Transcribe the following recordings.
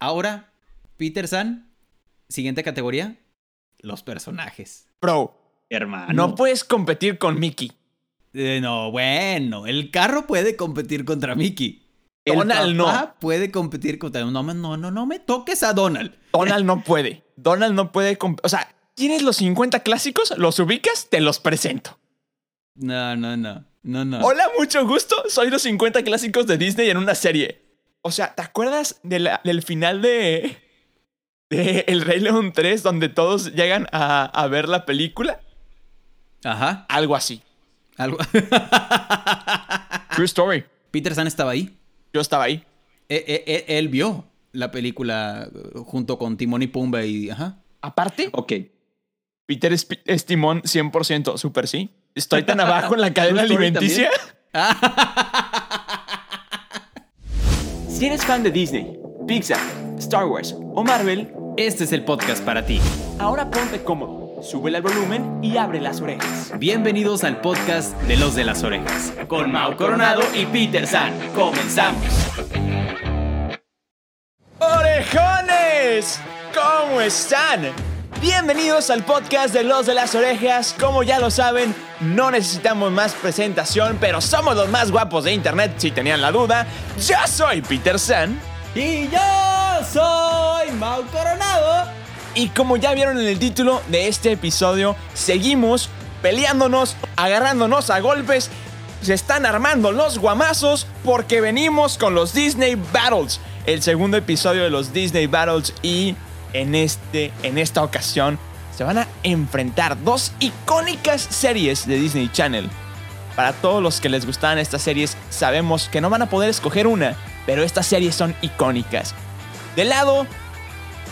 Ahora, Peter San, siguiente categoría, los personajes. Bro, Hermano. no puedes competir con Mickey. Eh, no, bueno, el carro puede competir contra Mickey. El Donald no. papá puede competir contra. No, no, no, no, no me toques a Donald. Donald no puede. Donald no puede. O sea, ¿tienes los 50 clásicos? ¿Los ubicas? Te los presento. No, no, no. No, no. Hola, mucho gusto. Soy los 50 clásicos de Disney en una serie. O sea, ¿te acuerdas de la- del final de, de El Rey León 3 donde todos llegan a, a ver la película? Ajá. Algo así. Algo. True story. Peter San estaba ahí. Yo estaba ahí. E- e- e- Él, vio la película eh, junto con Timón y Pumba y. Ajá. Aparte, Ok. Peter es, timón 100%, super sí. Estoy tan abajo en la cadena alimenticia. Si eres fan de Disney, Pixar, Star Wars o Marvel, Este es el podcast para ti. ahora ponte cómodo, sube el volumen y abre las orejas. Bienvenidos al podcast de los de las orejas. Con Mau Coronado y Peter San. Comenzamos. ¡Orejones! ¿Cómo están? Bienvenidos al podcast de Los de las Orejas. Como ya lo saben, no necesitamos más presentación, pero somos los más guapos de internet si tenían la duda. Yo soy Peter San. Y yo soy Mau Coronado. Y como ya vieron en el título de este episodio, seguimos peleándonos, agarrándonos a golpes. Se están armando los guamazos porque venimos con los Disney Battles. El segundo episodio de los Disney Battles y en, este, en esta ocasión se van a enfrentar dos icónicas series de Disney Channel. Para todos los que les gustaban estas series, sabemos que no van a poder escoger una, pero estas series son icónicas. Del lado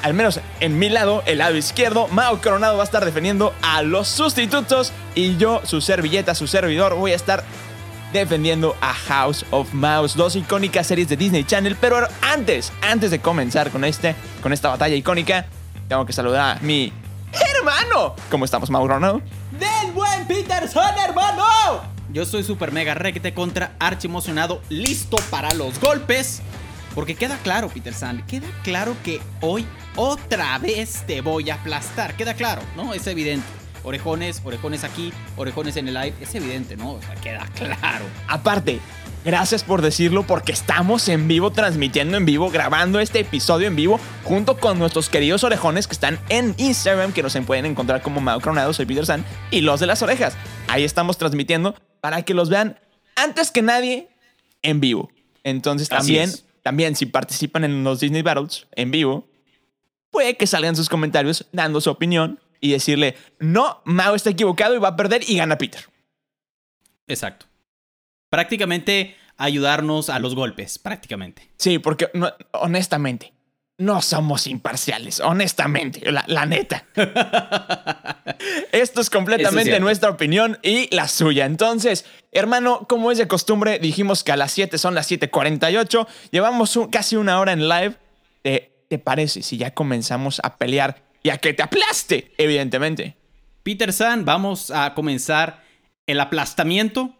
al menos en mi lado, el lado izquierdo, Mao Coronado va a estar defendiendo a los sustitutos y yo, su servilleta, su servidor, voy a estar defendiendo a House of Mouse, dos icónicas series de Disney Channel, pero antes, antes de comenzar con este, con esta batalla icónica, tengo que saludar a mi hermano. ¿Cómo estamos, Mao Coronado? ¡Del buen Peter San, hermano! Yo soy super mega requete contra archi emocionado, listo para los golpes. Porque queda claro, Peter San, queda claro que hoy otra vez te voy a aplastar. Queda claro, ¿no? Es evidente. Orejones, orejones aquí, orejones en el live. Es evidente, ¿no? O sea, queda claro. Aparte, gracias por decirlo porque estamos en vivo, transmitiendo en vivo, grabando este episodio en vivo junto con nuestros queridos orejones que están en Instagram, que nos pueden encontrar como Mao Coronado, soy Peter San, y los de las orejas. Ahí estamos transmitiendo para que los vean antes que nadie en vivo. Entonces Así también, es. también si participan en los Disney Battles en vivo, puede que salgan sus comentarios dando su opinión y decirle, no, Mao está equivocado y va a perder y gana Peter. Exacto. Prácticamente ayudarnos a los golpes, prácticamente. Sí, porque no- honestamente, no somos imparciales, honestamente, la, la neta. Esto es completamente es nuestra opinión y la suya. Entonces, hermano, como es de costumbre, dijimos que a las 7 son las 7:48. Llevamos un- casi una hora en live. ¿Te, ¿Te parece si ya comenzamos a pelear y a que te aplaste, evidentemente? Peter San, vamos a comenzar el aplastamiento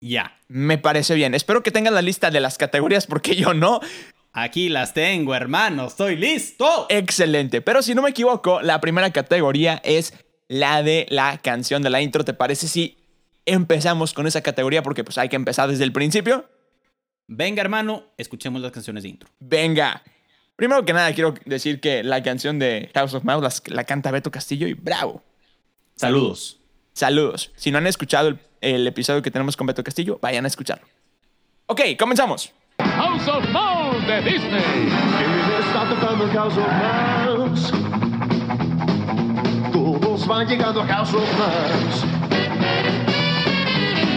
ya. Me parece bien. Espero que tengan la lista de las categorías porque yo no. Aquí las tengo, hermano. Estoy listo. Excelente. Pero si no me equivoco, la primera categoría es la de la canción de la intro. ¿Te parece si empezamos con esa categoría? Porque pues hay que empezar desde el principio. Venga, hermano, escuchemos las canciones de intro. Venga. Primero que nada, quiero decir que la canción de House of Mouse la, canta Beto Castillo y bravo. Saludos. Saludos. Si no han escuchado el, el episodio que tenemos con Beto Castillo, vayan a escucharlo. Ok, comenzamos. House of Mouse de Disney. Está tocando el House of Mouse. Todos van llegando a House of Mouse.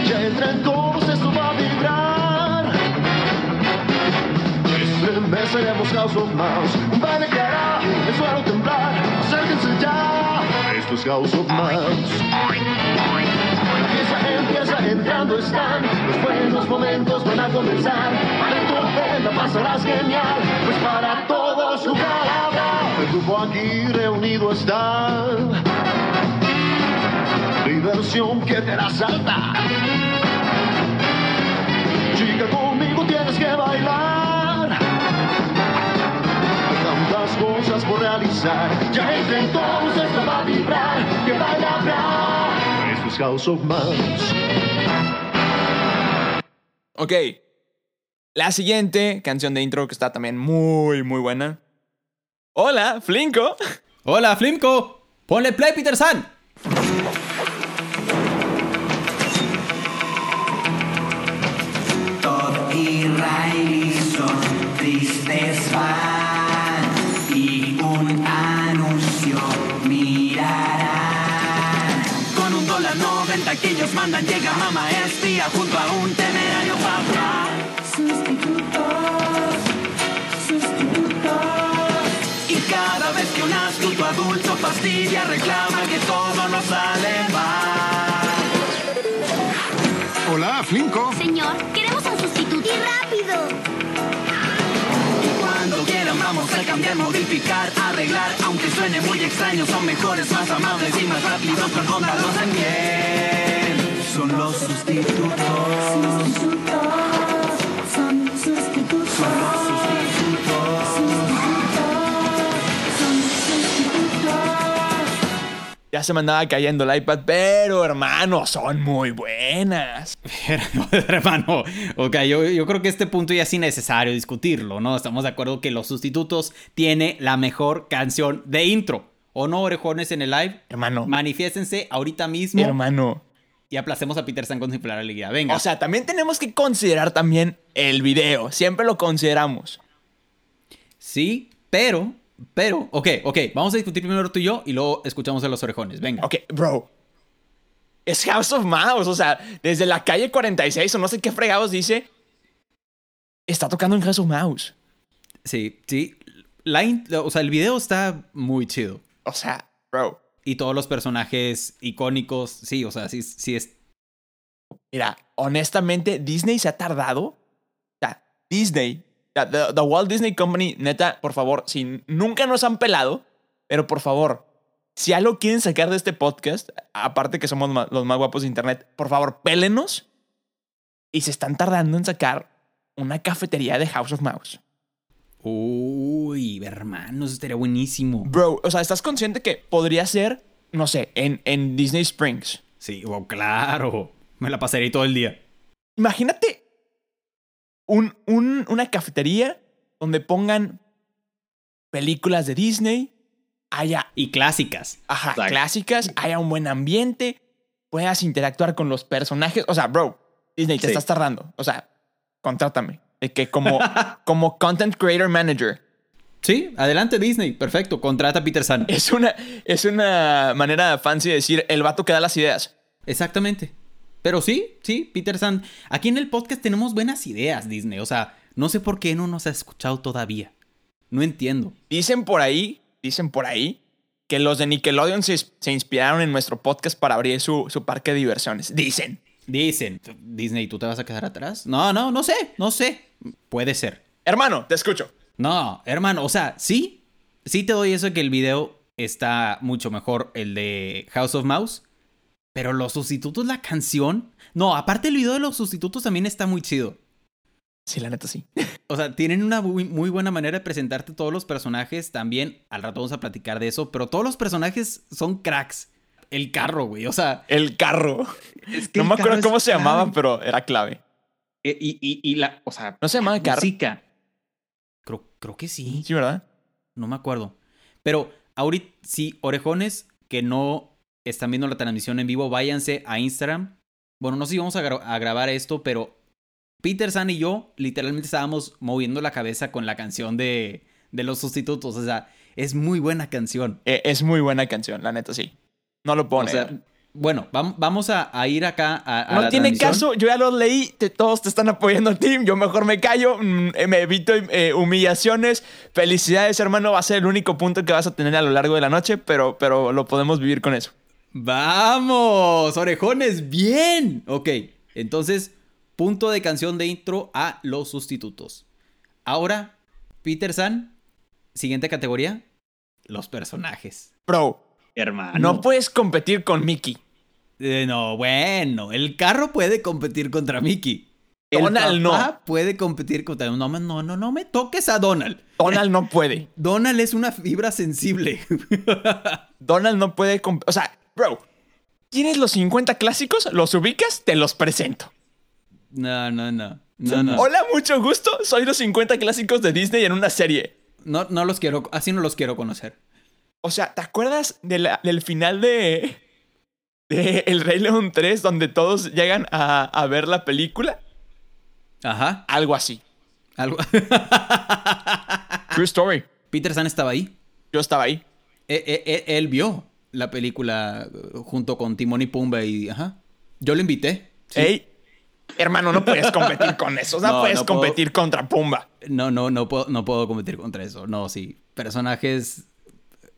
Ya entran todos, esto va a vibrar. Estremeceremos House of Mouse. Un baile que hará el suelo temblar. Acérquense ya. Esto es House of Mouse. Empieza, empieza, entrando están Los buenos momentos van a comenzar Para tu ofrenda pasarás genial Pues para todos jugar habrá El grupo aquí reunido está Diversión que te hará saltar Chica, cosas por realizar. Ya entre entonces no va a vibrar, que vale hablar. Esto es House of Mouse. Ok. La siguiente canción de intro que está también muy, muy buena. Hola, Flinko. Hola, Flimco. Ponle play, Peter San. Todd y mandan llega mamá espía junto a un temerario papá. Sustitutos, sustitutos. Y cada vez que un astuto adulto fastidia reclama que todo nos sale mal. Hola, Flinko. Señor, queremos un sustituto. ¡Y rápido! Cuando quieran vamos a cambiar, modificar, arreglar Aunque suene muy extraño, son mejores, más amables y más rápidos Con Honda los en bien Son los sustitutos Son sustitutos Son los sustitutos Ya se me andaba cayendo el iPad, pero hermano, son muy buenas. Hermano, ok, yo, yo creo que este punto ya es innecesario discutirlo, ¿no? Estamos de acuerdo que Los Sustitutos tiene la mejor canción de intro. ¿O no, orejones en el live? Hermano. Manifiéstense ahorita mismo Hermano. Y aplacemos a Peter San con la alegría. Venga. O sea, también tenemos que considerar también el video. Siempre lo consideramos. sí, pero, pero, ok, ok, vamos a discutir primero tú y yo y luego escuchamos a los orejones. Venga. Ok, bro. Es House of Mouse. O sea, desde la calle 46 o no sé qué fregados dice. Está tocando en House of Mouse. Sí, sí. La o sea, el video está muy chido. O sea, bro. Y todos los personajes icónicos, sí, o sea, sí, sí es Mira, honestamente, Disney se ha tardado. O sea, Disney, the, the Walt Disney Company, neta, por favor, si nunca nos han pelado, pero por favor, si algo quieren sacar de este podcast, aparte que somos los más guapos de internet, por favor, pélenos. Y se están tardando en sacar una cafetería de House of Mouse. Uy, hermano, eso estaría buenísimo. Bro, o sea, ¿estás consciente que podría ser, no sé, en, en Disney Springs? Sí, oh, claro. Me la pasaré todo el día. Imagínate un, un- una cafetería donde pongan películas de Disney, haya Y clásicas. ajá, clásicas, haya un buen ambiente, puedas interactuar con los personajes. O sea, bro, Disney, te Sí. estás tardando. O sea, contrátame. De que como, como content creator manager. Sí, adelante Disney. Perfecto, contrata a Peter San. Es una, es una manera fancy de decir el vato que da las ideas. Exactamente. Pero sí, sí, Peter San. Aquí en el podcast tenemos buenas ideas, Disney. O sea, no sé por qué no nos ha escuchado todavía. No entiendo. Dicen por ahí, dicen por ahí, que los de Nickelodeon se, se inspiraron en nuestro podcast para abrir su, su parque de diversiones. Dicen. Dicen, Disney, ¿tú te vas a quedar atrás? No, no, no sé, no sé. Puede ser. Hermano, te escucho. No, hermano, o sea, sí, sí te doy eso de que el video está mucho mejor, el de House of Mouse. Pero los sustitutos, la canción. No, aparte el video de los sustitutos también está muy chido. Sí, la neta sí. O sea, tienen una muy, muy buena manera de presentarte todos los personajes. También, al rato vamos a platicar de eso. Pero todos los personajes son cracks. El carro, güey. O sea, El carro. es que No el me acuerdo cómo se clave. llamaba, pero era clave. Y, y, y la, o sea, ¿No se llamaba la carro? música. Creo, creo que sí. Sí, ¿verdad? No me acuerdo. Pero ahorita, sí, orejones que no están viendo la transmisión en vivo, váyanse a Instagram. Bueno, no sé si vamos a, gra- a grabar esto, pero Peter San y yo literalmente estábamos moviendo la cabeza con la canción de, de los sustitutos. O sea, es muy buena canción. Eh, es muy buena canción, la neta sí. No lo O pone. sea, bueno, vam- vamos a, a ir acá a, a no la tiene caso, yo ya los leí, te- todos te están apoyando a ti, yo mejor me callo, mm, me evito eh, humillaciones. Felicidades, hermano, va a ser el único punto que vas a tener a lo largo de la noche, pero, pero lo podemos vivir con eso. ¡Vamos! ¡Orejones! ¡Bien! Ok, entonces, punto de canción de intro a los sustitutos. Ahora, Peter San, siguiente categoría, los personajes. Bro, Hermano. no puedes competir con Mickey. Eh, no, bueno, el carro puede competir contra Mickey. El Donald papá no. puede competir contra no, no, no, no me toques a Donald. Donald no puede. Donald es una fibra sensible. Donald no puede. O sea, bro, ¿tienes los 50 clásicos? ¿Los ubicas? Te los presento. No, no, no. No, no. Hola, mucho gusto. Soy los 50 clásicos de Disney en una serie. No, no los quiero, así no los quiero conocer. O sea, ¿te acuerdas de la- del final de, de El Rey León 3 donde todos llegan a, a ver la película? Ajá. Algo así. Algo. True story. Peter San estaba ahí. Yo estaba ahí. E- e- e- él vio la película eh, junto con Timón y Pumba y ajá. Yo lo invité. Sí. Ey, hermano, no puedes competir con eso. No, No, puedes no puedo. competir contra Pumba. No, no, no puedo, no puedo competir contra eso. No, sí. Personajes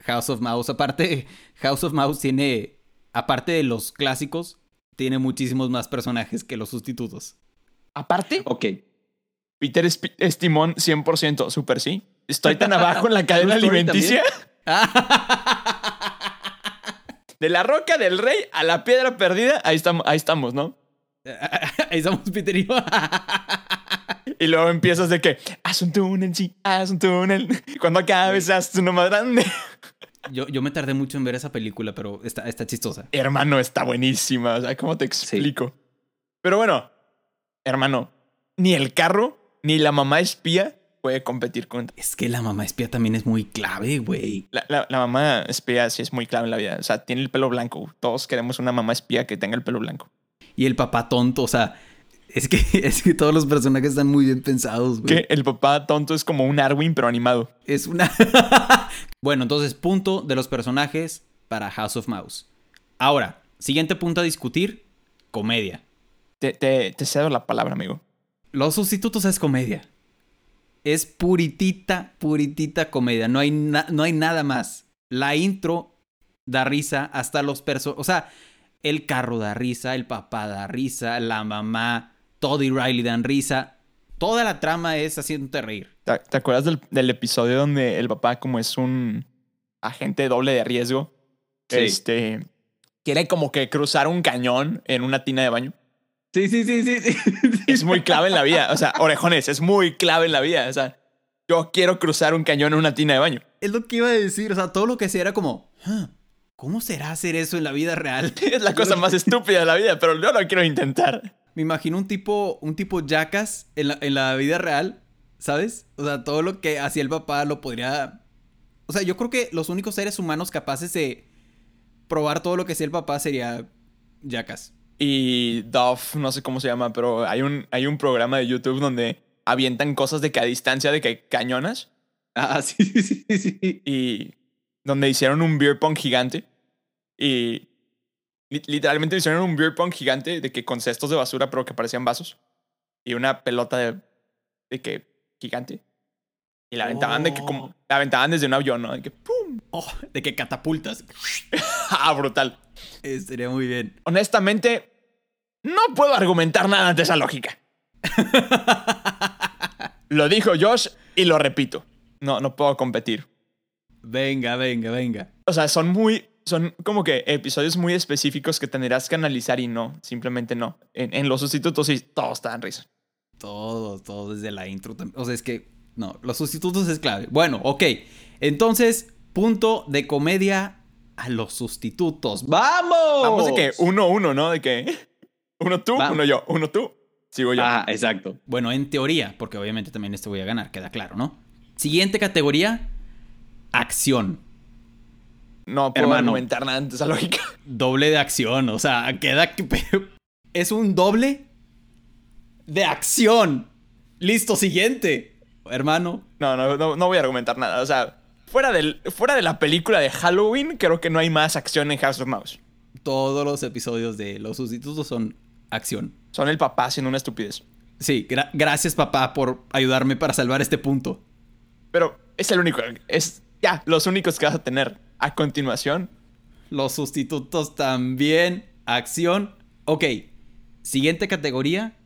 House of Mouse. Aparte, House of Mouse tiene, aparte de los clásicos, tiene muchísimos más personajes que los sustitutos. Aparte, Ok. Peter es, es timón 100%, super sí. Estoy tan abajo en la cadena alimenticia. De la roca del rey a la piedra perdida, ahí estamos, ahí estamos, ¿no? Ahí estamos, Peter y yo. Y luego empiezas de que, haz un túnel, sí, haz un túnel. Cuando acabes, haz uno más grande. Yo. Yo me tardé mucho en ver esa película, pero está, está chistosa. Hermano, está buenísima. O sea, ¿cómo te explico? Pero bueno, hermano, ni el carro ni la mamá espía puede competir con... Es que la mamá espía también es muy clave, güey. La, la- la mamá espía sí es muy clave en la vida. O sea, tiene el pelo blanco. Todos queremos una mamá espía que tenga el pelo blanco. Y el papá tonto, o sea, es que, es que todos los personajes están muy bien pensados, güey. Que el papá tonto es como un Arwin, pero animado. Es una. bueno, entonces, punto de los personajes para House of Mouse. Ahora, siguiente punto a discutir: comedia. Te, te, te cedo la palabra, amigo. Los sustitutos es comedia. Es puritita, puritita comedia. No hay, no hay nada más. La intro da risa hasta los personajes. O sea, el carro da risa, el papá da risa, la mamá, Todd y Riley dan risa. Toda la trama es haciéndote reír. ¿Te, te acuerdas del, del episodio donde el papá, como es un agente doble de riesgo, Sí. este, quiere como que cruzar un cañón en una tina de baño? Sí, sí, sí, sí. sí. Es muy clave en la vida. O sea, orejones, es muy clave en la vida. O sea, yo quiero cruzar un cañón en una tina de baño. Es lo que iba a decir. O sea, todo lo que hacía era como, "Ah, ¿cómo será hacer eso en la vida real? Es la cosa más estúpida de la vida, pero yo lo quiero intentar. Me imagino un tipo, un tipo jackass en la, en la vida real, ¿sabes? O sea, todo lo que hacía el papá lo podría... O sea, yo creo que los únicos seres humanos capaces de probar todo lo que hacía el papá sería jackass. Y Duff, no sé cómo se llama, pero hay un, hay un programa de YouTube donde avientan cosas de que a distancia de que cañonas Ah, sí, sí, sí, sí. y donde hicieron un beer pong gigante y literalmente hicieron un beer pong gigante de que con cestos de basura pero que parecían vasos y una pelota de, de que gigante y la aventaban de que como la aventaban desde un avión, ¿no? De que pum, Oh, de que catapultas. ah, brutal. Sería muy bien. Honestamente, no puedo argumentar nada ante esa lógica. lo dijo Josh y lo repito. No, no puedo competir. Venga, venga, venga. O sea, son muy. Son como que episodios muy específicos que tendrás que analizar y no, simplemente no. En, en los sustitutos sí, todos te dan risa. Todo, todo desde la intro también. O sea, es que, no, los sustitutos es clave. Bueno, ok. Entonces, punto de comedia a los sustitutos. ¡Vamos! Vamos de que uno, uno, ¿no? De que uno tú, Vamos. uno yo, uno tú, sigo yo. Ah, exacto. Bueno, en teoría, porque obviamente también este voy a ganar, queda claro, ¿no? Siguiente categoría, acción. No puedo Hermano. argumentar nada ante esa lógica. Doble de acción, o sea, queda que... Es un doble de acción. Listo, siguiente. Hermano, No, no, no, no voy a argumentar nada. O sea, fuera, del, fuera de la película de Halloween, creo que no hay más acción en House of Mouse. todos los episodios de los sustitutos son acción. Son el papá haciendo una estupidez. Sí, gra- gracias papá por ayudarme para salvar este punto. Pero es el único. Es ya, los únicos que vas a tener. A continuación, Los sustitutos también. Acción. Ok. Siguiente categoría.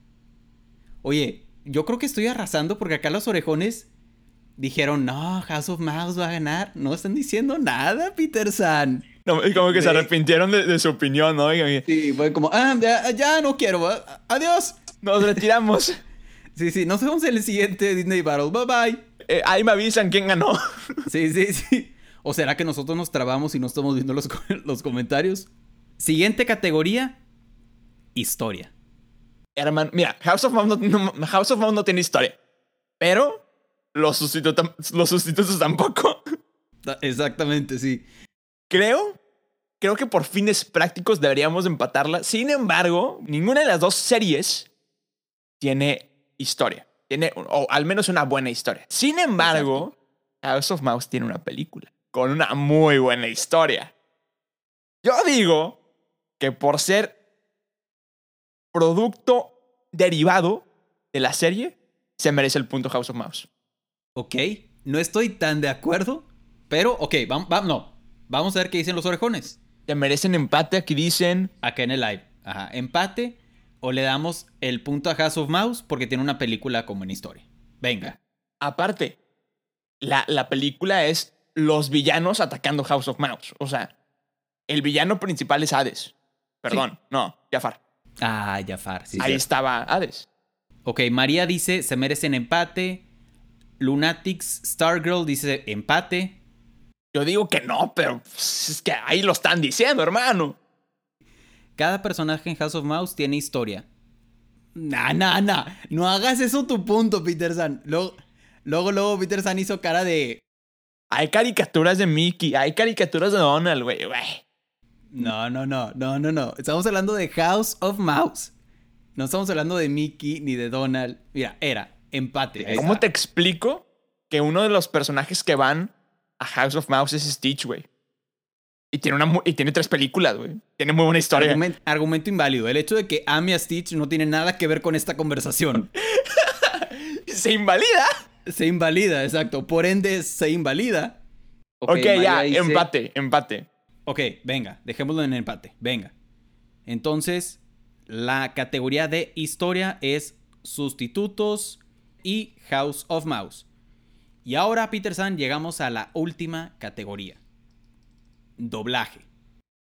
Oye, yo creo que estoy arrasando porque acá los orejones dijeron, no, House of Mouse va a ganar. No están diciendo nada, Peter San. no, como que se arrepintieron de, de su opinión, ¿no? Sí, fue como, Ah, ya, ya no quiero. Adiós. Nos retiramos. Sí, sí, nos vemos en el siguiente Disney Battle. Bye bye. Eh, ahí me avisan quién ganó. Sí, sí, sí. ¿O será que nosotros nos trabamos y no estamos viendo los, los comentarios? Siguiente categoría: Historia. Hermano, mira, House of Mouse no, no- House of Mouse no tiene historia. Pero los, sustitu- los sustitutos tampoco. Ta- Exactamente, sí. Creo, creo que por fines prácticos deberíamos empatarla. Sin embargo, ninguna de las dos series tiene historia. Tiene, o al menos una buena historia. Sin embargo, House of Mouse tiene una película con una muy buena historia. Yo digo que por ser producto derivado de la serie, se merece el punto House of Mouse. Ok, no estoy tan de acuerdo, pero ok, vamos, no. Vamos a ver qué dicen los orejones. Se merecen empate. Aquí dicen Acá en el live. Ajá, empate o le damos el punto a House of Mouse porque tiene una película como en historia. Venga. Aparte, la, la película es los villanos atacando House of Mouse. O sea, el villano principal es Hades. Perdón, no, Jafar. Ah, Jafar, sí. Ahí estaba Hades. Ok, María dice se merecen empate. Lunatics Stargirl dice empate. Yo digo que no, pero pues, es que ahí lo están diciendo, hermano. Cada personaje en House of Mouse tiene historia. Nah, nah, nah. No hagas eso tu punto, Peter San. Luego, luego, luego Peter San hizo cara de. Hay caricaturas de Mickey, hay caricaturas de Donald, güey. güey. No, no, no, no, no, no. Estamos hablando de House of Mouse. No estamos hablando de Mickey ni de Donald. Mira, era empate. ¿Cómo te explico que uno de los personajes que van a House of Mouse es Stitch, güey? Y tiene, una, y tiene tres películas, güey. Tiene muy buena historia. Argumen- argumento inválido. El hecho de que ame a Stitch no tiene nada que ver con esta conversación. Se invalida. Se invalida, exacto. Por ende, se invalida. Ok, María ya, dice- empate, empate. Ok, venga, dejémoslo en empate. Venga. Entonces, la categoría de historia es sustitutos y House of Mouse. Y ahora, Peter San, llegamos a la última categoría. Doblaje.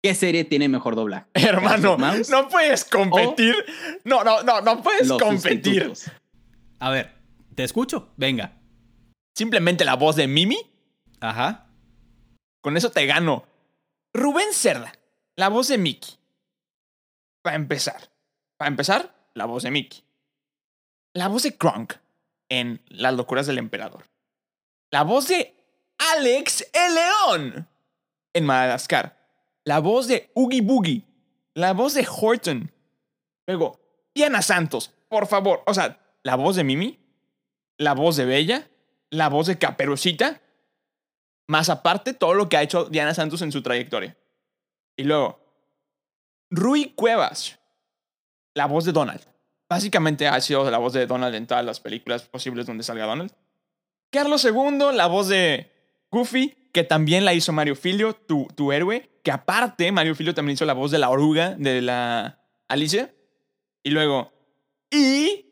¿Qué serie tiene mejor doblaje? Hermano, no puedes competir. No, no, no, no puedes competir. sustitutos. A ver, te escucho. Venga. Simplemente la voz de Mimi, Ajá. con eso te gano. Rubén Cerda, la voz de Mickey. Para empezar. Para empezar, la voz de Mickey. La voz de Kronk en Las locuras del emperador. La voz de Alex el León en Madagascar. La voz de Oogie Boogie. La voz de Horton. Luego, Diana Santos, por favor. O sea, la voz de Mimi. La voz de Bella. La voz de Caperucita. Más aparte, todo lo que ha hecho Diana Santos en su trayectoria. Y luego, Rui Cuevas, la voz de Donald. Básicamente ha sido la voz de Donald en todas las películas posibles donde salga Donald. Carlos II, la voz de Goofy, que también la hizo Mario Filio, tu, tu héroe. Que aparte, Mario Filio también hizo la voz de la oruga de la Alicia. Y luego, y.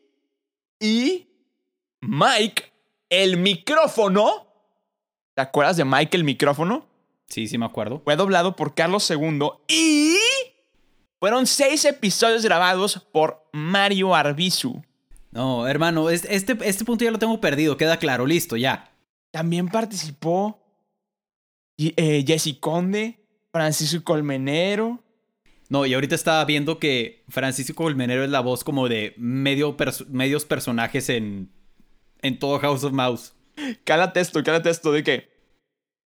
Y. Mike, el micrófono. ¿Te acuerdas de Mike el micrófono? Sí, sí me acuerdo. Fue doblado por Carlos II y fueron seis episodios grabados por Mario Arbizu. No, hermano, es- este, este punto ya lo tengo perdido. Queda claro, listo, ya. También participó eh, Jesse Conde, Francisco Colmenero. No, y ahorita estaba viendo que Francisco Colmenero es la voz como de medio medios personajes en, en todo House of Mouse. Cálate esto, cálate esto de que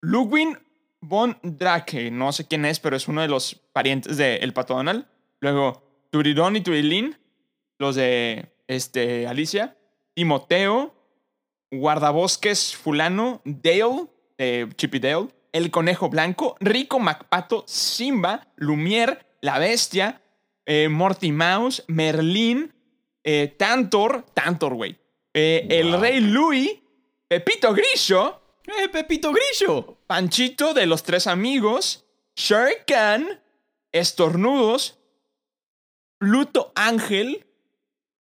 Ludwig von Drake, no sé quién es, pero es uno de los parientes de El Pato Donald. Luego, Turidón y Turilín, los de este, Alicia. Timoteo, Guardabosques Fulano, Dale, eh, Chippy Dale, El Conejo Blanco, Rico MacPato, Simba, Lumière, La Bestia, eh, Morty Mouse, Merlín, eh, Tantor, Tantor, güey. Eh, El Rey Louis, Pepito Grillo, ¡Eh, Pepito Grillo! Panchito de los Tres Amigos, Shere Khan, Estornudos, Pluto Ángel,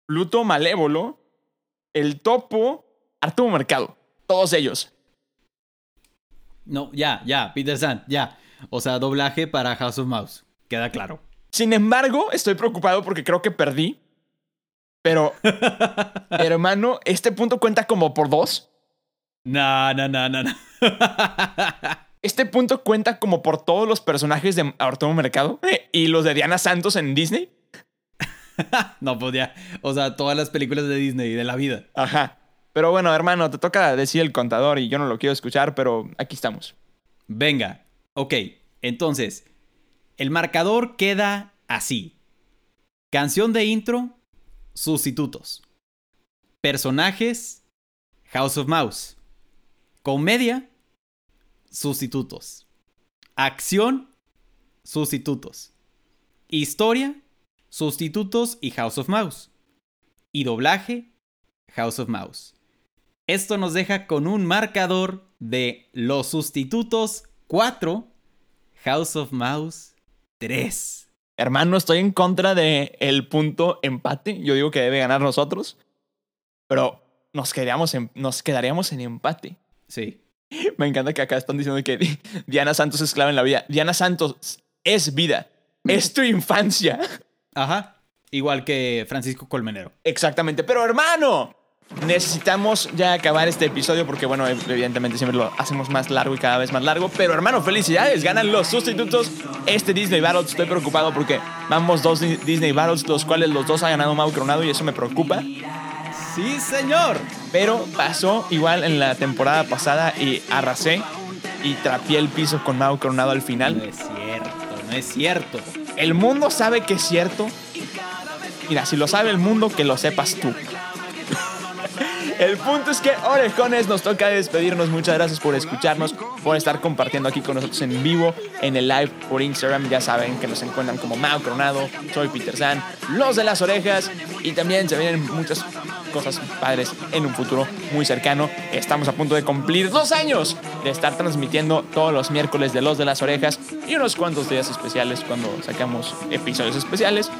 Pluto Malévolo, El Topo, Arturo Mercado. Todos ellos. No, ya, ya, Peter San, ya. O sea, doblaje para House of Mouse. Queda claro. Sin embargo, estoy preocupado porque creo que perdí. Pero, hermano, ¿este punto cuenta como por dos? No, no, no, no, no. ¿Este punto cuenta como por todos los personajes de Arturo Mercado y los de Diana Santos en Disney? no, pues ya. O sea, todas las películas de Disney de la vida. Ajá. Pero bueno, hermano, te toca decir el contador y yo no lo quiero escuchar, pero aquí estamos. Venga. Ok. Entonces, el marcador queda así. Canción de intro, sustitutos. Personajes, House of Mouse. Comedia, sustitutos. Acción, sustitutos. Historia, sustitutos y House of Mouse. Y doblaje, House of Mouse. Esto nos deja con un marcador de los sustitutos 4, House of Mouse 3. Hermano, estoy en contra de el punto empate. Yo digo que debe ganar nosotros. Pero nos quedaríamos en, nos quedaríamos en empate. Sí. Me encanta que acá están diciendo que Diana Santos es clave en la vida. Diana Santos es vida. Es tu infancia. Ajá. Igual que Francisco Colmenero. Exactamente. Pero hermano, necesitamos ya acabar este episodio porque, bueno, evidentemente siempre lo hacemos más largo y cada vez más largo. Pero hermano, felicidades. Ganan los sustitutos. Este Disney Battles, estoy preocupado porque vamos dos Disney Battles, los cuales los dos ha ganado Mau Coronado y eso me preocupa. Sí, señor. Pero pasó igual en la temporada pasada y arrasé y trapié el piso con Mau Coronado al final. No es cierto, no es cierto. El mundo sabe que es cierto. Mira, si lo sabe el mundo, que lo sepas tú. El punto es que, orejones, nos toca despedirnos. Muchas gracias por escucharnos, por estar compartiendo aquí con nosotros en vivo, en el live por Instagram. Ya saben que nos encuentran como Mao Coronado, soy Peter San, los de las orejas. Y también se vienen muchas cosas padres en un futuro muy cercano. Estamos a punto de cumplir dos años de estar transmitiendo todos los miércoles de los de las orejas y unos cuantos días especiales cuando sacamos episodios especiales.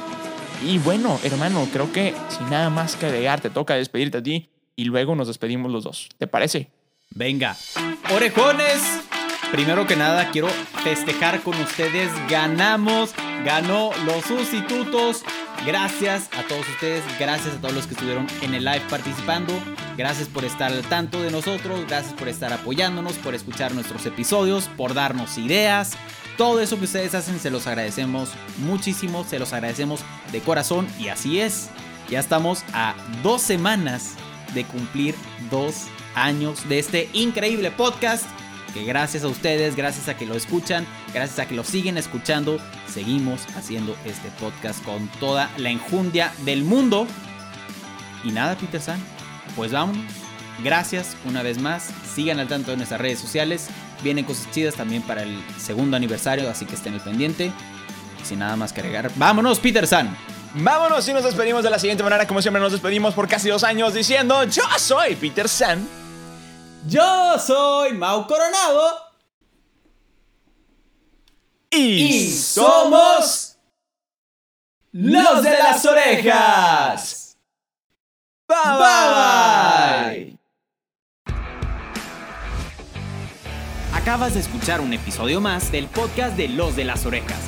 Y bueno, hermano, creo que sin nada más que agregar, te toca despedirte a ti y luego nos despedimos los dos. ¿Te parece? Venga. Orejones. Primero que nada, quiero festejar con ustedes. Ganamos. Ganó los sustitutos. Gracias a todos ustedes. Gracias a todos los que estuvieron en el live participando. Gracias por estar al tanto de nosotros. Gracias por estar apoyándonos, por escuchar nuestros episodios, por darnos ideas. Todo eso que ustedes hacen se los agradecemos muchísimo. Se los agradecemos de corazón. Y así es. Ya estamos a dos semanas de cumplir dos años de este increíble podcast. Que gracias a ustedes, gracias a que lo escuchan, gracias a que lo siguen escuchando, seguimos haciendo este podcast con toda la enjundia del mundo. Y nada, Peter San, pues vámonos. Gracias una vez más. Sigan al tanto de nuestras redes sociales. Vienen cosas chidas también para el segundo aniversario, así que estén al pendiente. Y sin nada más que agregar, vámonos, Peter San. Vámonos y nos despedimos de la siguiente manera, como siempre nos despedimos por casi dos años diciendo yo soy Peter San. Yo soy Mau Coronado. Y, somos los de las orejas. Bye bye. Acabas de escuchar un episodio más del podcast de Los de las Orejas.